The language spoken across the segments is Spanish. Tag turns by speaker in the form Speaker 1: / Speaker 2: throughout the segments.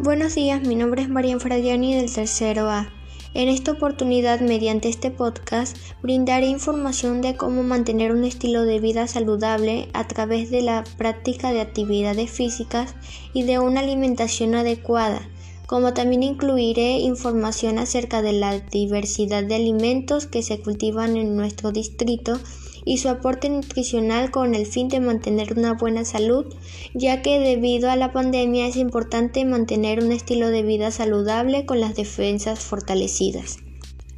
Speaker 1: Buenos días, mi nombre es María Fradiani del tercero A. En esta oportunidad, mediante este podcast, brindaré información de cómo mantener un estilo de vida saludable a través de la práctica de actividades físicas y de una alimentación adecuada, como también incluiré información acerca de la diversidad de alimentos que se cultivan en nuestro distrito y su aporte nutricional con el fin de mantener una buena salud, ya que debido a la pandemia es importante mantener un estilo de vida saludable con las defensas fortalecidas.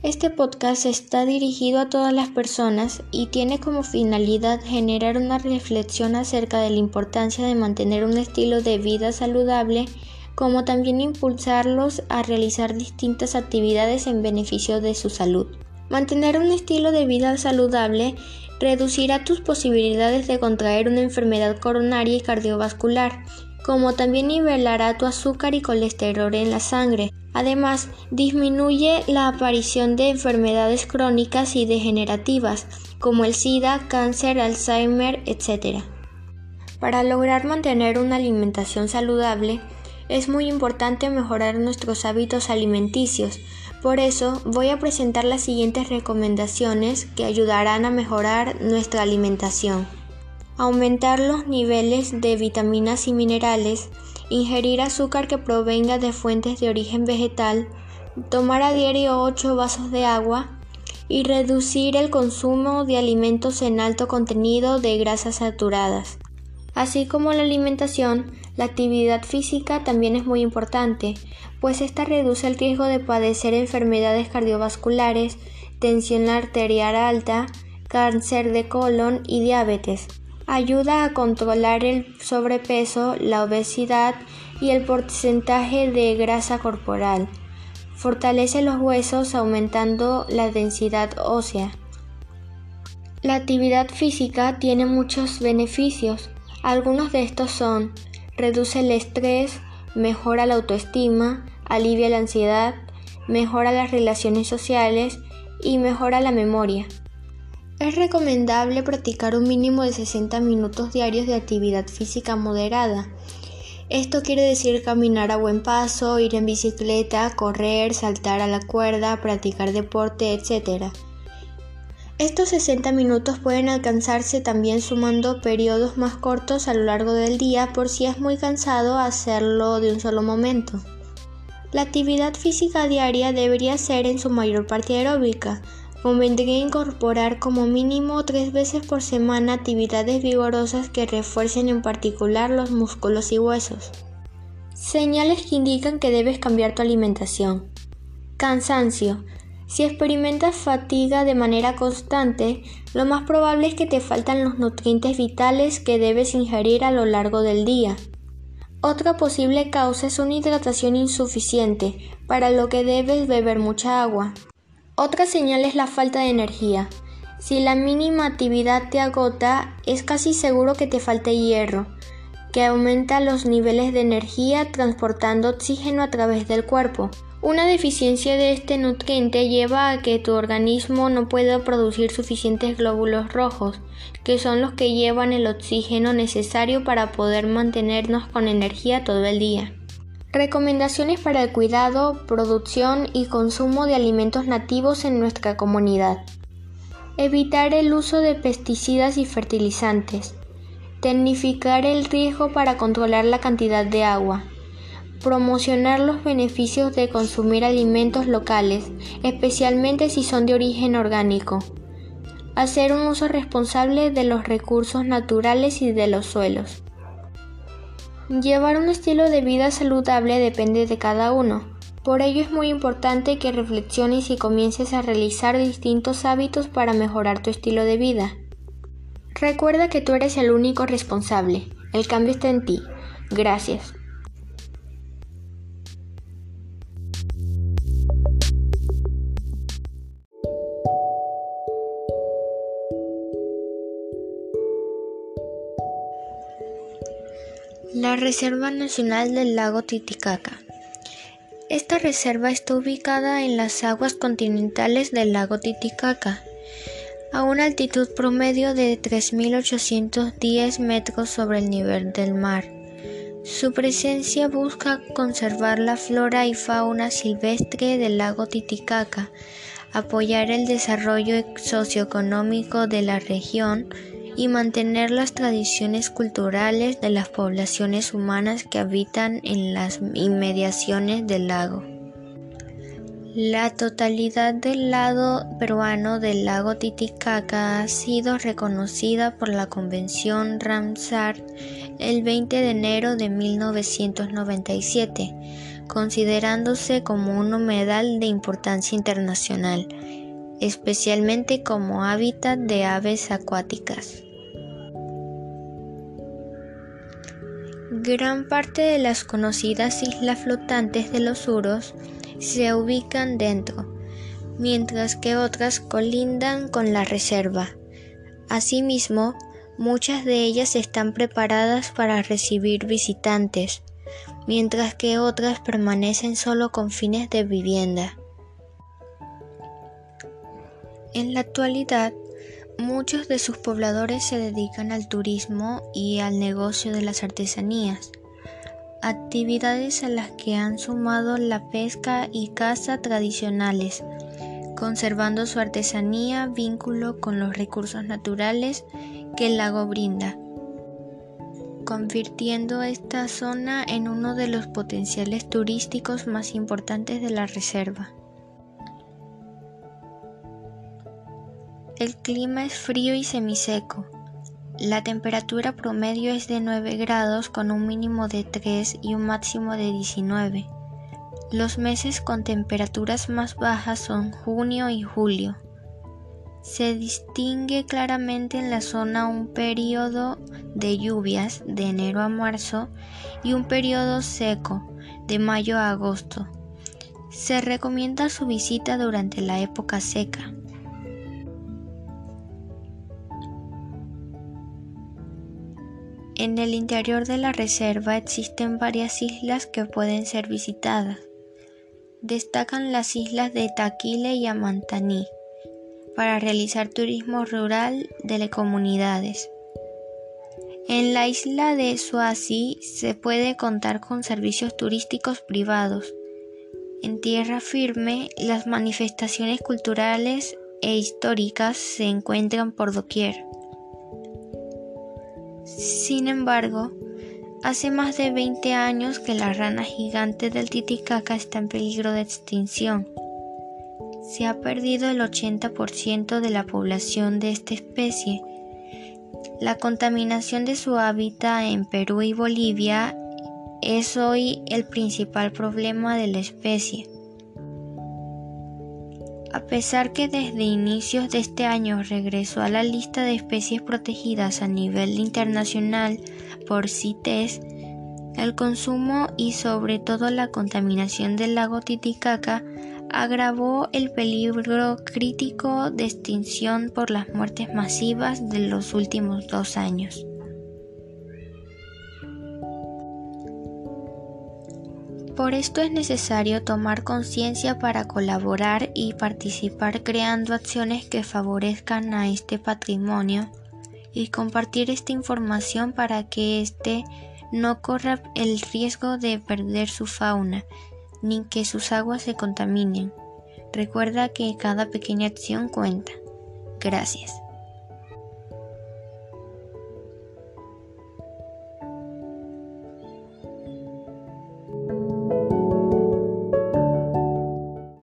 Speaker 1: Este podcast está dirigido a todas las personas y tiene como finalidad generar una reflexión acerca de la importancia de mantener un estilo de vida saludable, como también impulsarlos a realizar distintas actividades en beneficio de su salud. Mantener un estilo de vida saludable reducirá tus posibilidades de contraer una enfermedad coronaria y cardiovascular, como también nivelará tu azúcar y colesterol en la sangre. Además, disminuye la aparición de enfermedades crónicas y degenerativas, como el SIDA, cáncer, Alzheimer, etc. Para lograr mantener una alimentación saludable, es muy importante mejorar nuestros hábitos alimenticios, por eso voy a presentar las siguientes recomendaciones que ayudarán a mejorar nuestra alimentación. Aumentar los niveles de vitaminas y minerales, ingerir azúcar que provenga de fuentes de origen vegetal, tomar a diario 8 vasos de agua y reducir el consumo de alimentos en alto contenido de grasas saturadas. Así como la alimentación, la actividad física también es muy importante, pues esta reduce el riesgo de padecer enfermedades cardiovasculares, tensión arterial alta, cáncer de colon y diabetes. Ayuda a controlar el sobrepeso, la obesidad y el porcentaje de grasa corporal. Fortalece los huesos aumentando la densidad ósea. La actividad física tiene muchos beneficios. Algunos de estos son reduce el estrés, mejora la autoestima, alivia la ansiedad, mejora las relaciones sociales y mejora la memoria. Es recomendable practicar un mínimo de 60 minutos diarios de actividad física moderada. Esto quiere decir caminar a buen paso, ir en bicicleta, correr, saltar a la cuerda, practicar deporte, etc. Estos 60 minutos pueden alcanzarse también sumando periodos más cortos a lo largo del día por si es muy cansado hacerlo de un solo momento. La actividad física diaria debería ser en su mayor parte aeróbica. Convendría incorporar como mínimo tres veces por semana actividades vigorosas que refuercen en particular los músculos y huesos. Señales que indican que debes cambiar tu alimentación. Cansancio. Si experimentas fatiga de manera constante, lo más probable es que te faltan los nutrientes vitales que debes ingerir a lo largo del día. Otra posible causa es una hidratación insuficiente, para lo que debes beber mucha agua. Otra señal es la falta de energía. Si la mínima actividad te agota, es casi seguro que te falte hierro, que aumenta los niveles de energía transportando oxígeno a través del cuerpo. Una deficiencia de este nutriente lleva a que tu organismo no pueda producir suficientes glóbulos rojos, que son los que llevan el oxígeno necesario para poder mantenernos con energía todo el día. Recomendaciones para el cuidado, producción y consumo de alimentos nativos en nuestra comunidad. Evitar el uso de pesticidas y fertilizantes. Tecnificar el riesgo para controlar la cantidad de agua promocionar los beneficios de consumir alimentos locales, especialmente si son de origen orgánico, hacer un uso responsable de los recursos naturales y de los suelos. Llevar un estilo de vida saludable depende de cada uno, por ello es muy importante que reflexiones y comiences a realizar distintos hábitos para mejorar tu estilo de vida. Recuerda que tú eres el único responsable, el cambio está en ti. Gracias. Reserva Nacional del Lago Titicaca. Esta reserva está ubicada en las aguas continentales del lago Titicaca, a una altitud promedio de 3.810 metros sobre el nivel del mar. Su presencia busca conservar la flora y fauna silvestre del lago Titicaca, apoyar el desarrollo socioeconómico de la región y mantener las tradiciones culturales de las poblaciones humanas que habitan en las inmediaciones del lago. La totalidad del lado peruano del lago Titicaca ha sido reconocida por la Convención Ramsar el 20 de enero de 1997 considerándose como un humedal de importancia internacional, especialmente como hábitat de aves acuáticas. Gran parte de las conocidas islas flotantes de los Uros se ubican dentro, mientras que otras colindan con la reserva. Asimismo, muchas de ellas están preparadas para recibir visitantes, mientras que otras permanecen solo con fines de vivienda. En la actualidad, muchos de sus pobladores se dedican al turismo y al negocio de las artesanías, actividades a las que han sumado la pesca y caza tradicionales, conservando su artesanía vínculo con los recursos naturales que el lago brinda convirtiendo esta zona en uno de los potenciales turísticos más importantes de la reserva. El clima es frío y semiseco. La temperatura promedio es de 9 grados con un mínimo de 3 y un máximo de 19. Los meses con temperaturas más bajas son junio y julio. Se distingue claramente en la zona un periodo de lluvias de enero a marzo y un periodo seco de mayo a agosto. Se recomienda su visita durante la época seca. En el interior de la reserva existen varias islas que pueden ser visitadas. Destacan las islas de Taquile y Amantaní para realizar turismo rural de comunidades. En la isla de Suasi se puede contar con servicios turísticos privados. En tierra firme, las manifestaciones culturales e históricas se encuentran por doquier. Sin embargo, hace más de 20 años que la rana gigante del Titicaca está en peligro de extinción se ha perdido el 80% de la población de esta especie. La contaminación de su hábitat en Perú y Bolivia es hoy el principal problema de la especie. A pesar que desde inicios de este año regresó a la lista de especies protegidas a nivel internacional por CITES, el consumo y sobre todo la contaminación del lago Titicaca agravó el peligro crítico de extinción por las muertes masivas de los últimos dos años. Por esto es necesario tomar conciencia para colaborar y participar creando acciones que favorezcan a este patrimonio y compartir esta información para que éste no corra el riesgo de perder su fauna ni que sus aguas se contaminen. Recuerda que cada pequeña acción cuenta. Gracias.